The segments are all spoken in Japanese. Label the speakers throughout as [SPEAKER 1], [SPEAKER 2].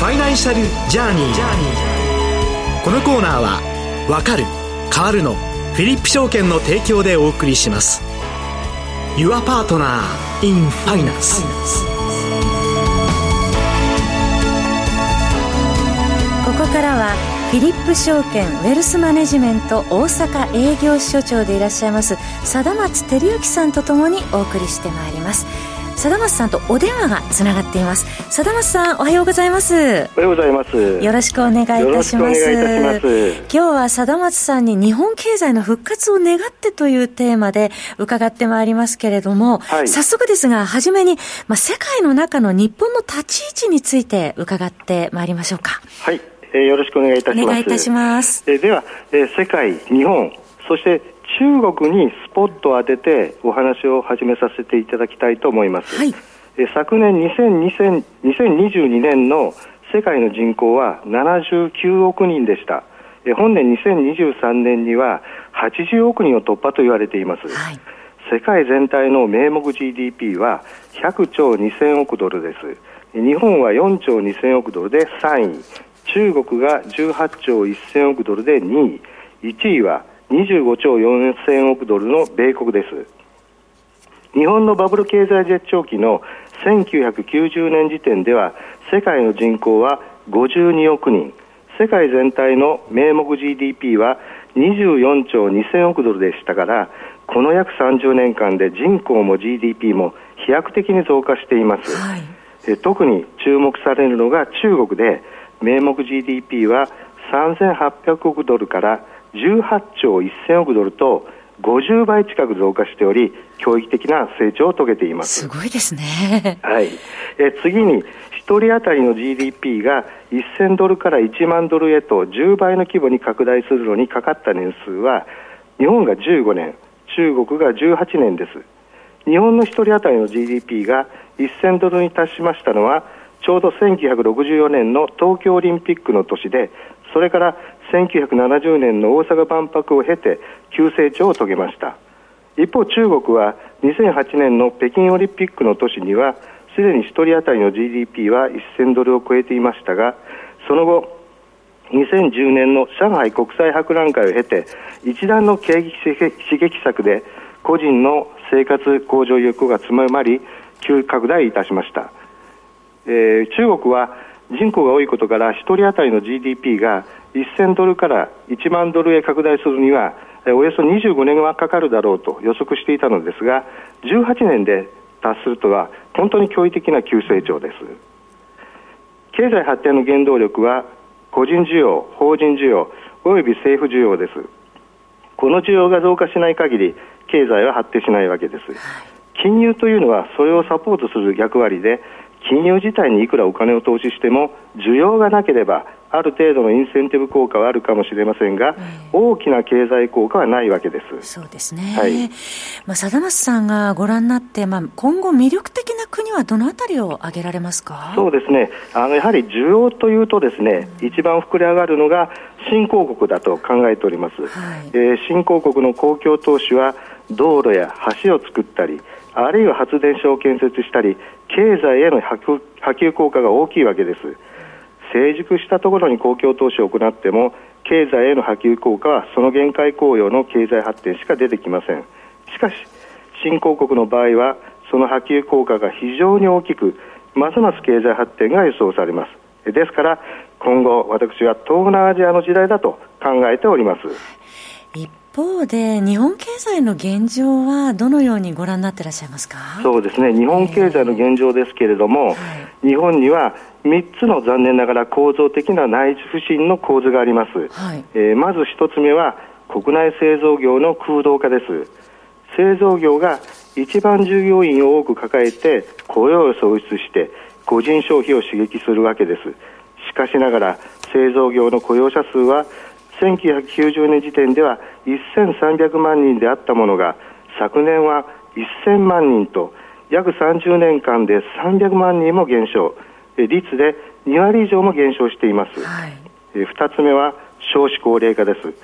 [SPEAKER 1] ファイナンシャルジャーニー。このコーナーは「わかる変わるの」フィリップ証券の提供でお送りします。Your Partner in Finance
[SPEAKER 2] ここからはフィリップ証券ウェルスマネジメント大阪営業所長でいらっしゃいます貞松照之さんとともにお送りしてまいります。貞松さんとお電話がつながっています。貞松さんおはようございます。おは
[SPEAKER 3] ようございます。
[SPEAKER 2] よろしくお願いいたします。今日は貞松さんに日本経済の復活を願ってというテーマで伺ってまいりますけれども、はい、早速ですが初めに、まあ、世界の中の日本の立ち位置について伺ってまいりましょうか。
[SPEAKER 3] はい。えー、よろしくお願いいたします。お
[SPEAKER 2] 願いいたします。
[SPEAKER 3] えー、では、えー、世界、日本、そして中国にスポットを当ててお話を始めさせていただきたいと思います。はい、え昨年2020 2022年の世界の人口は79億人でした。え本年2023年には80億人を突破と言われています。はい、世界全体の名目 GDP は100兆2000億ドルです。日本は4兆2000億ドルで3位、中国が18兆1000億ドルで2位、1位は25兆4000億ドルの米国です。日本のバブル経済絶頂期の1990年時点では世界の人口は52億人、世界全体の名目 GDP は24兆2000億ドルでしたから、この約30年間で人口も GDP も飛躍的に増加しています。はい、特に注目されるのが中国で、名目 GDP は3800億ドルから18兆1000億ドルと50倍近く増加しており、驚異的な成長を遂げています。
[SPEAKER 2] すごいですね。
[SPEAKER 3] はい。え次に、1人当たりの GDP が1000ドルから1万ドルへと10倍の規模に拡大するのにかかった年数は、日本が15年、中国が18年です。日本の1人当たりの GDP が1000ドルに達しましたのは、ちょうど1964年の東京オリンピックの年で、それから1970年の大阪万博を経て急成長を遂げました。一方、中国は2008年の北京オリンピックの年には、すでに1人当たりの GDP は1000ドルを超えていましたが、その後、2010年の上海国際博覧会を経て、一段の景気刺激策で個人の生活向上意欲が強まり、急拡大いたしました。えー、中国は人口が多いことから1人当たりの GDP が1000ドルから1万ドルへ拡大するにはおよそ25年はかかるだろうと予測していたのですが18年で達するとは本当に驚異的な急成長です。経済発展の原動力は個人需要法人需要および政府需要です。この需要が増加しない限り経済は発展しないわけです。金融というのはそれをサポートする役割で金融自体にいくらお金を投資しても需要がなければある程度のインセンティブ効果はあるかもしれませんが、大きな経済効果はないわけです。
[SPEAKER 2] そうですね。はい。まあ、貞松さんがご覧になって、まあ、今後魅力的な国はどのあたりを挙げられますか？
[SPEAKER 3] そうですね。あの、やはり需要というとですね、うん、一番膨れ上がるのが新興国だと考えております。はい、えー、新興国の公共投資は道路や橋を作ったり、あるいは発電所を建設したり、経済への波及効果が大きいわけです。成熟したところに公共投資を行っても、経済への波及効果はその限界効用の経済発展しか出てきません。しかし、新興国の場合は、その波及効果が非常に大きく、ますます経済発展が予想されます。ですから、今後、私は東南アジアの時代だと考えております。
[SPEAKER 2] 方で、日本経済の現状はどのようにご覧になっていらっしゃいますか？
[SPEAKER 3] そうですね、日本経済の現状ですけれども、えー、日本には3つの残念ながら構造的な内需不振の構図があります。はい、えー、まず1つ目は、国内製造業の空洞化です。製造業が一番従業員を多く抱えて雇用を創出して個人消費を刺激するわけです。しかしながら製造業の雇用者数は1990年時点では1300万人であったものが昨年は1000万人と約30年間で300万人も減少。率で2割以上も減少しています、はい、2つ目は少子高齢化です。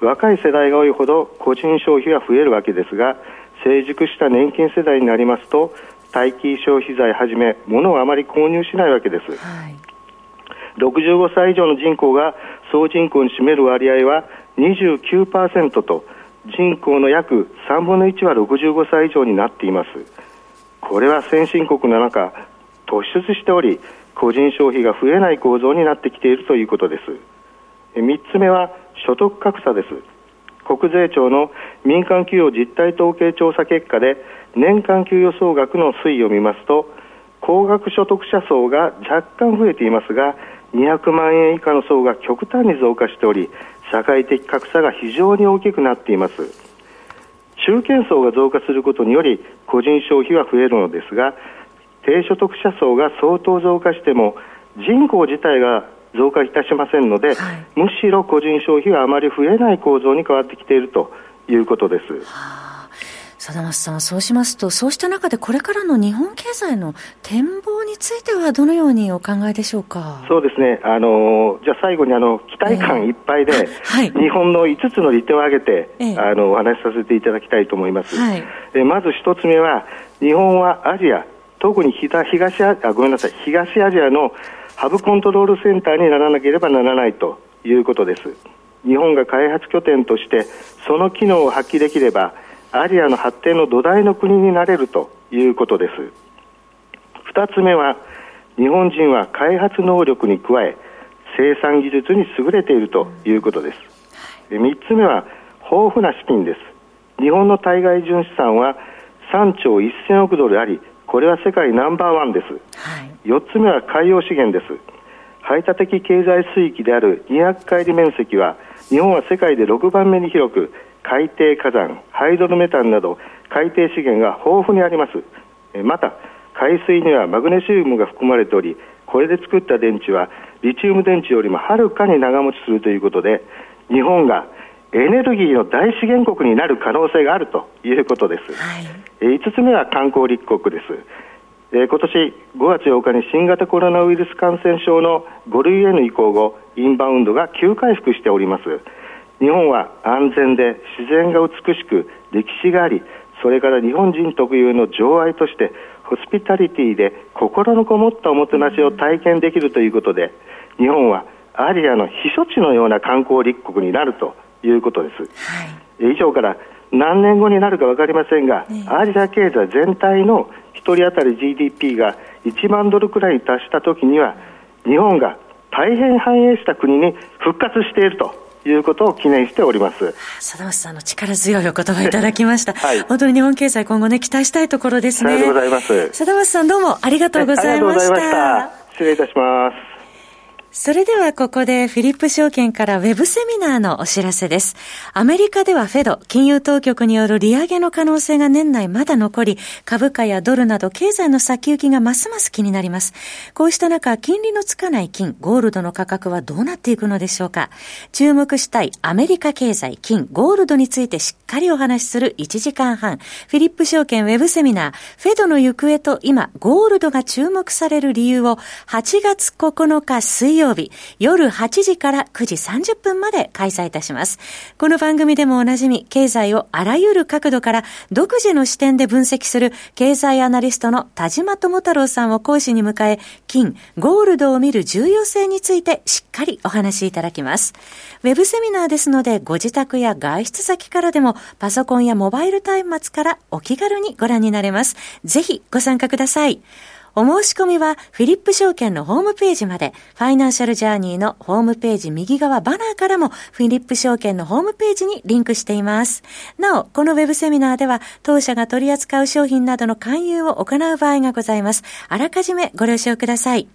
[SPEAKER 3] 若い世代が多いほど個人消費が増えるわけですが成熟した年金世代になりますと待機消費財はじめ物をあまり購入しないわけです、はい。65歳以上の人口が総人口に占める割合は29%と人口の約3分の1は65歳以上になっています。これは先進国の中突出しており個人消費が増えない構造になってきているということです。3つ目は所得格差です。国税庁の民間給与実態統計調査結果で年間給与総額の推移を見ますと高額所得者層が若干増えていますが200万円以下の層が極端に増加しており社会的格差が非常に大きくなっています。中堅層が増加することにより個人消費は増えるのですが低所得者層が相当増加しても人口自体が増加いたしませんので、はい、むしろ個人消費はあまり増えない構造に変わってきているということです。はあ
[SPEAKER 2] 貞松さん、そうしますと、そうした中でこれからの日本経済の展望についてはどのようにお考えでしょうか？
[SPEAKER 3] そうですね。あのじゃあ最後にあの期待感いっぱいで、えーはい、日本の5つの利点を挙げて、えー、あのお話しさせていただきたいと思います。はい、えまず1つ目は日本はアジア、特に東アあごめんなさい東アジアのハブコントロールセンターにならなければならないということです。日本が開発拠点としてその機能を発揮できればアジアの発展の土台の国になれるということです。2つ目は日本人は開発能力に加え生産技術に優れているということです。3つ目は豊富な資金です。日本の対外純資産は3兆1000億ドルありこれは世界ナンバーワンです、はい、4つ目は海洋資源です。排他的経済水域である200海里面積は日本は世界で6番目に広く海底火山、ハイドロメタンなど海底資源が豊富にあります。また、海水にはマグネシウムが含まれており、これで作った電池はリチウム電池よりもはるかに長持ちするということで、日本がエネルギーの大資源国になる可能性があるということです。はい、5つ目は観光立国です。えー、今年5月8日に新型コロナウイルス感染症の5類への移行後、インバウンドが急回復しております。日本は安全で自然が美しく歴史がありそれから日本人特有の情愛としてホスピタリティで心のこもったおもてなしを体験できるということで日本はアジアの避暑地のような観光立国になるということです、はい、以上から何年後になるか分かりませんが、ね、アジア経済全体の1人当たり GDP が1万ドルくらいに達した時には日本が大変繁栄した国に復活しているということを記念しております。
[SPEAKER 2] 佐田さんの力強いお言葉いただきました。はい、本当に日本経済今後ね、期待したいところですね。
[SPEAKER 3] ありがとうございます。
[SPEAKER 2] 佐田さんどうもありがとうございました。ありがとうございま
[SPEAKER 3] した。失礼いたします。
[SPEAKER 2] それではここでフィリップ証券からウェブセミナーのお知らせです。アメリカではフェド、金融当局による利上げの可能性が年内まだ残り、株価やドルなど経済の先行きがますます気になります。こうした中、金利のつかない金、ゴールドの価格はどうなっていくのでしょうか。注目したいアメリカ経済、金、ゴールドについてしっかりお話しする1時間半。フィリップ証券ウェブセミナー、フェドの行方と今、ゴールドが注目される理由を8月9日水曜曜日、夜8時から9時30分まで開催いたします。この番組でもおなじみ、経済をあらゆる角度から独自の視点で分析する経済アナリストの田島智太郎さんを講師に迎え、金、ゴールドを見る重要性についてしっかりお話しいただきます。ウェブセミナーですので、ご自宅や外出先からでも、パソコンやモバイル端末からお気軽にご覧になれます。ぜひご参加ください。お申し込みはフィリップ証券のホームページまで、ファイナンシャルジャーニーのホームページ右側バナーからもフィリップ証券のホームページにリンクしています。なお、このウェブセミナーでは当社が取り扱う商品などの勧誘を行う場合がございます。あらかじめご了承ください。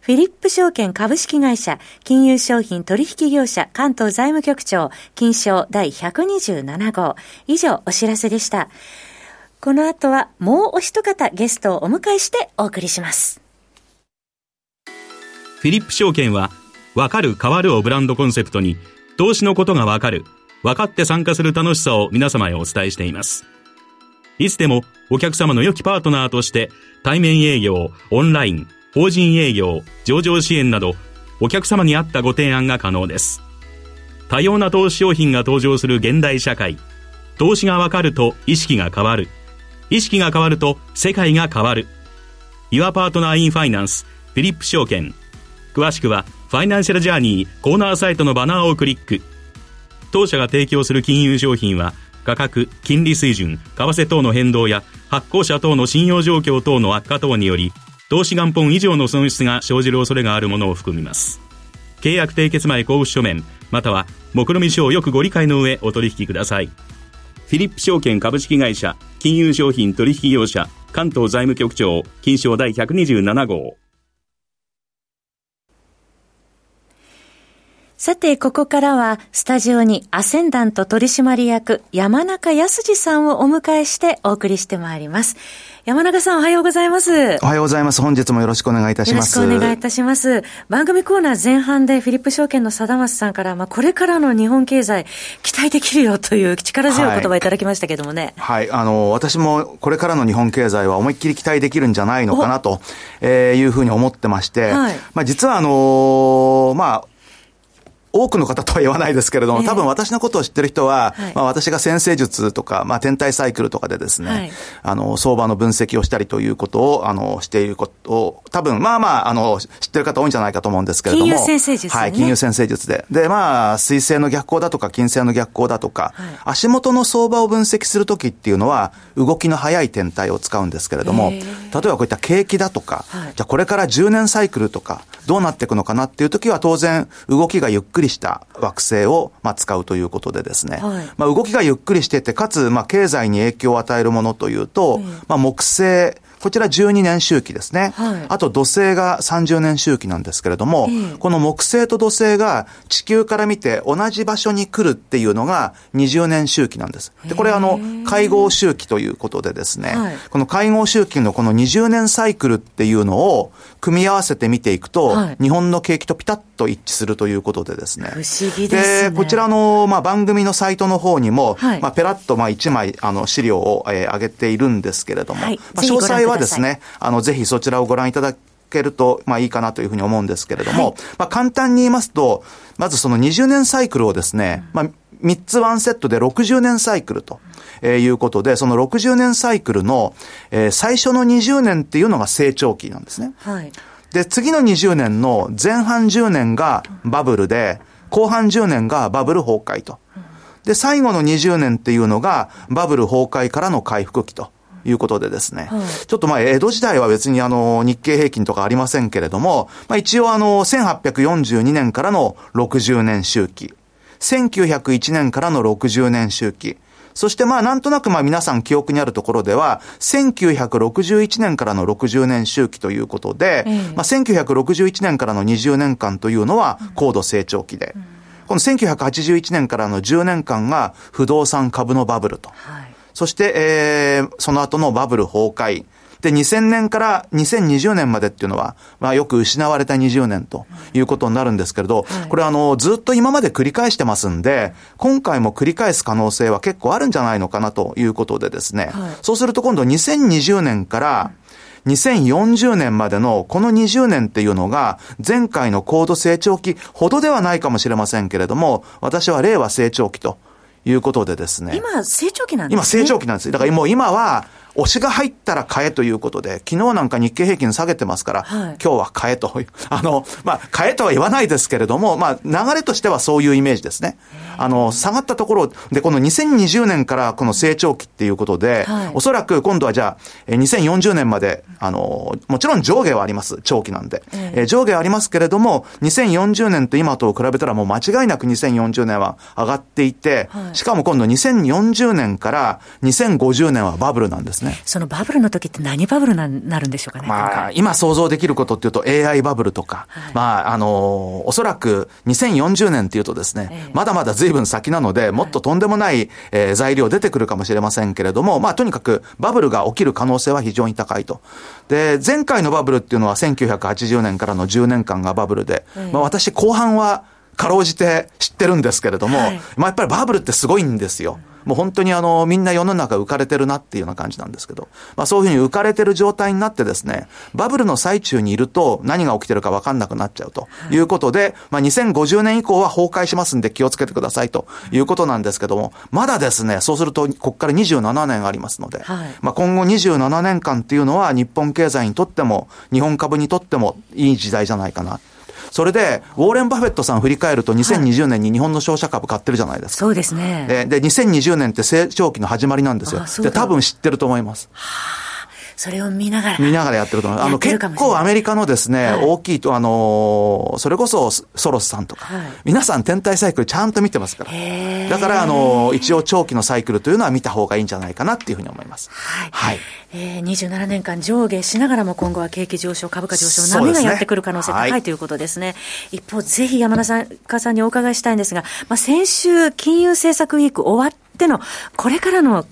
[SPEAKER 2] フィリップ証券株式会社、金融商品取引業者関東財務局長、金賞第127号。以上、お知らせでした。この後はもうお一方ゲストをお迎えしてお送りします。
[SPEAKER 4] フィリップ証券は、わかる変わるをブランドコンセプトに、投資のことがわかる、分かって参加する楽しさを皆様へお伝えしています。いつでもお客様の良きパートナーとして、対面営業、オンライン、法人営業、上場支援など、お客様に合ったご提案が可能です。多様な投資商品が登場する現代社会。投資がわかると意識が変わる。意識が変わると世界が変わる。Your Partner in Finance フィリップ証券。詳しくはファイナンシャルジャーニーコーナーサイトのバナーをクリック。当社が提供する金融商品は、価格、金利水準、為替等の変動や、発行者等の信用状況等の悪化等により、投資元本以上の損失が生じる恐れがあるものを含みます。契約締結前交付書面、または、目論見書をよくご理解の上お取引ください。フィリップ証券株式会社、金融商品取引業者、関東財務局長、金賞第127号。
[SPEAKER 2] さて、ここからは、スタジオにアセンダント取締役、山中康二さんをお迎えしてお送りしてまいります。山中さんおはようございます。
[SPEAKER 5] おはようございます。本日もよろしくお願いいたします。
[SPEAKER 2] よろしくお願いいたします。番組コーナー前半でフィリップ証券の貞松さんから、まあ、これからの日本経済、期待できるよという力強い言葉いただきましたけどもね。
[SPEAKER 5] はい、はい、あの、私もこれからの日本経済は思いっきり期待できるんじゃないのかなと、えー、いうふうに思ってまして、はい、まあ、実はあのー、まあ、多くの方とは言わないですけれども、多分私のことを知ってる人は、まあ私が先生術とか、まあ天体サイクルとかでですね、あの、相場の分析をしたりということを、あの、していることを、多分、まあまあ、あの、知ってる方多いんじゃないかと思うんですけれども。
[SPEAKER 2] 金融先生術、
[SPEAKER 5] はい、金融先生術で。で、まあ、水星の逆行だとか、金星の逆行だとか、足元の相場を分析するときっていうのは、動きの速い天体を使うんですけれども、例えばこういった景気だとか、じゃあこれから10年サイクルとか、どうなっていくのかなっていうときは当然、動きがゆっくりした惑星を、まあ、使うということでですね、はい、まあ、動きがゆっくりしてて、かつ、まあ、経済に影響を与えるものというと、うん、まあ、木星、こちら12年周期ですね。はい、あと土星が30年周期なんですけれども、えー、この木星と土星が地球から見て同じ場所に来るっていうのが20年周期なんです。で、これあの、会合周期ということでですね、はい、この会合周期のこの20年サイクルっていうのを組み合わせて見ていくと、はい、日本の景気とピタッと一致するということでですね。
[SPEAKER 2] 不思議です
[SPEAKER 5] ね。で、こちらの、まあ、番組のサイトの方にも、まあ、ペラッと、まあ、1枚、あの、資料を、えー、上げているんですけれども、まあ、詳細はですね、あの、ぜひそちらをご覧いただけると、まあいいかなというふうに思うんですけれども、はい、まあ簡単に言いますと、まずその20年サイクルをですね、まあ3つワンセットで60年サイクルと。えー、いうことで、その60年サイクルの、えー、最初の20年っていうのが成長期なんですね。はい。で、次の20年の前半10年がバブルで、後半10年がバブル崩壊と。で、最後の20年っていうのがバブル崩壊からの回復期と。いうことでですね、はい、ちょっとまあ、江戸時代は別にあの、日経平均とかありませんけれども、まあ一応あの、1842年からの60年周期、1901年からの60年周期、そしてまあなんとなくまあ皆さん記憶にあるところでは、1961年からの60年周期ということで、まあ1961年からの20年間というのは高度成長期で、この1981年からの10年間が不動産株のバブルと。はいそして、えー、その後のバブル崩壊。で、2000年から2020年までっていうのは、まあよく失われた20年ということになるんですけれど、はい、これあの、ずっと今まで繰り返してますんで、今回も繰り返す可能性は結構あるんじゃないのかなということでですね、はい、そうすると今度2020年から、2040年までのこの20年っていうのが前回の高度成長期ほどではないかもしれませんけれども、私は令和成長期ということでですね。
[SPEAKER 2] 今、成長期なんですね。
[SPEAKER 5] 今、成長期なんです。だからもう今は、押しが入ったら買えということで、昨日なんか日経平均下げてますから、はい、今日は買えと。あの、まあ、買えとは言わないですけれども、まあ、流れとしてはそういうイメージですね。あの、下がったところで、この2020年からこの成長期っていうことで、はい、おそらく今度はじゃあ、2040年まで、あの、もちろん上下はあります。長期なんで。えー、上下はありますけれども、2040年と今と比べたらもう間違いなく2040年は上がっていて、はい、しかも今度2040年から2050年はバブルなんですね。ね。
[SPEAKER 2] そのバブルの時って何バブルななるんでしょうかね。
[SPEAKER 5] まあ、今想像できることっていうと AI バブルとか、はい、まあ、あの、おそらく2040年っていうとですね、ええ、まだまだ随分先なので、もっととんでもない、えー、材料出てくるかもしれませんけれども、まあ、とにかくバブルが起きる可能性は非常に高いと。で、前回のバブルっていうのは1980年からの10年間がバブルで、え、まあ、私後半はかろうじて知ってるんですけれども、はい、まあやっぱりバブルってすごいんですよ。もう本当にあの、みんな世の中浮かれてるなっていうような感じなんですけど、まあそういうふうに浮かれてる状態になってですね、バブルの最中にいると何が起きてるか分かんなくなっちゃうとい。うことで、まあ2050年以降は崩壊しますんで気をつけてくださいとい。うことなんですけども、まだですね、そうするとここから27年ありますので、はい、まあ今後27年間っていうのは日本経済にとっても、日本株にとってもいい時代じゃないかな。それで、ウォーレン・バフェットさん振り返ると、2020年に日本の商社株買ってるじゃないですか。
[SPEAKER 2] そうですね。
[SPEAKER 5] で、で2020年って成長期の始まりなんですよ。で、多分知ってると思います。
[SPEAKER 2] はあそれを見ながら。
[SPEAKER 5] 見ながらやってると思います。あの、結構アメリカのですね、はい、大きいと、あのそれこそソロスさんとか、はい、皆さん天体サイクルちゃんと見てますから。だから、あの一応長期のサイクルというのは見た方がいいんじゃないかなっていうふうに思います。
[SPEAKER 2] はい。はい、えー、27年間上下しながらも今後は景気上昇、株価上昇、波がやってくる可能性高い、ね、ということですね。一方、ぜひ山田さんさんにお伺いしたいんですが、まあ、先週、金融政策ウィーク終わっての、これからの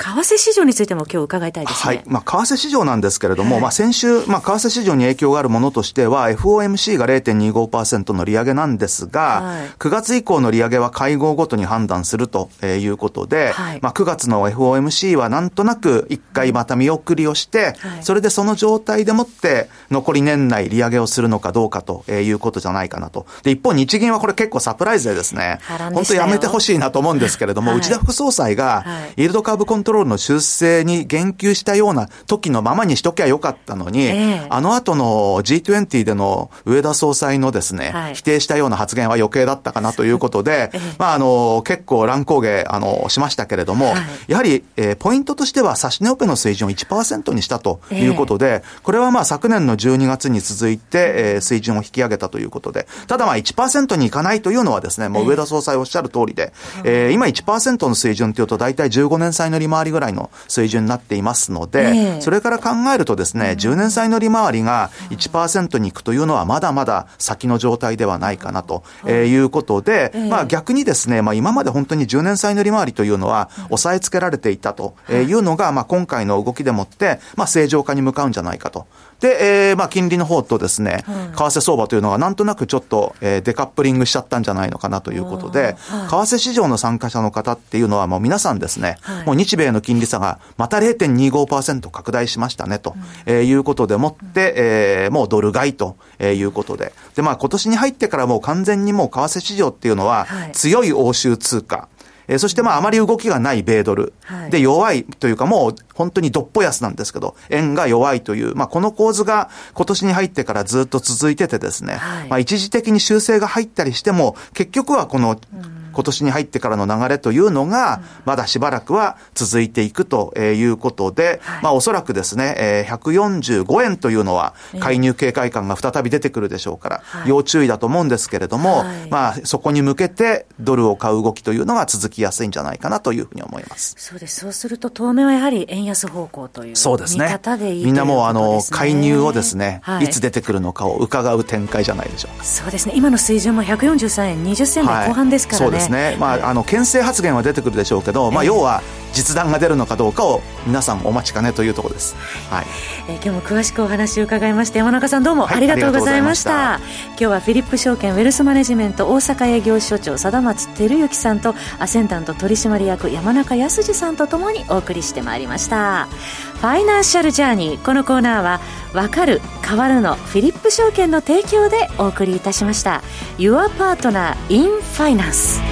[SPEAKER 2] 為替市場についても今日伺いたいですね。はい。
[SPEAKER 5] まあ、為替市場なんですけれども、はい、まあ、先週、まあ、為替市場に影響があるものとしては、FOMC が0.25%の利上げなんですが、はい、9月以降の利上げは会合ごとに判断するということで、はい、まあ、9月の FOMC はなんとなく一回また見送りをして、はい、それでその状態でもって残り年内利上げをするのかどうかということじゃないかなと。で、一方日銀はこれ結構サプライズでですね、本当やめてほしいなと思うんですけれども、内田副総裁が、イールドカーブコントトロールの修正に言及したような時のままにしときゃよかったのに、えー、あの後の G20 での上田総裁のですね、はい、否定したような発言は余計だったかなということで、えー、まあ、あの、結構乱高下、あの、しましたけれども、はい、やはり、えー、ポイントとしては、指し値オペの水準を1%にしたということで、えー、これはまあ、昨年の12月に続いて、えー、水準を引き上げたということで、ただまあ1%にいかないというのはですね、もう上田総裁おっしゃる通りで、えー、今1%の水準というと大体15年債の利回りぐらいの水準になっていますので、えー、それから考えるとですね、10年債の利回りが1%に行くというのはまだまだ先の状態ではないかなと、えー、いうことで、まあ逆にですね、まあ今まで本当に10年債の利回りというのは抑えつけられていたというのが、まあ今回の動きでもって、まあ正常化に向かうんじゃないかと。で、えー、まあ、金利の方とですね、為替相場というのがなんとなくちょっと、えー、デカップリングしちゃったんじゃないのかなということで、為替市場の参加者の方っていうのはもう皆さんですね、はい、もう日米の金利差がまた0.25%拡大しましたねと、うん、えー、いうことでもって、えー、もうドル買いということで、で、まあ今年に入ってからもう完全にもう為替市場っていうのは強い欧州通貨、えー、そしてまああまり動きがない米ドル、はい、で弱いというかもう本当にどっぽ安なんですけど、円が弱いという、まあこの構図が今年に入ってからずっと続いててですね、はい、まあ一時的に修正が入ったりしても、結局はこの、うん今年に入ってからの流れというのが、まだしばらくは続いていくということで、まあおそらくですね、145円というのは介入警戒感が再び出てくるでしょうから、要注意だと思うんですけれども、まあそこに向けてドルを買う動きというのが続きやすいんじゃないかなというふうに思います。
[SPEAKER 2] そうです。そうすると当面はやはり円安方向という
[SPEAKER 5] そうですね。みんなもうあの、介入をですね、い、つ出てくるのかを伺う展開じゃないでしょうか。
[SPEAKER 2] そうですね。今の水準も143円20銭台後半ですからね。
[SPEAKER 5] ですね。まあ、あの、牽制発言は出てくるでしょうけど、まあ、要は、実弾が出るのかどうかを皆さんお待ちかねというところです、はい。
[SPEAKER 2] えー、今日も詳しくお話を伺いまして山中さんどうもありがとうございました,、はい、今日はフィリップ証券ウェルスマネジメント大阪営業所長貞松照之さんとアセンタント取締役山中康さんとともにお送りしてまいりました。ファイナンシャルジャーニー。このコーナーはわかる変わるのフィリップ証券の提供でお送りいたしました。Your Partner in Finance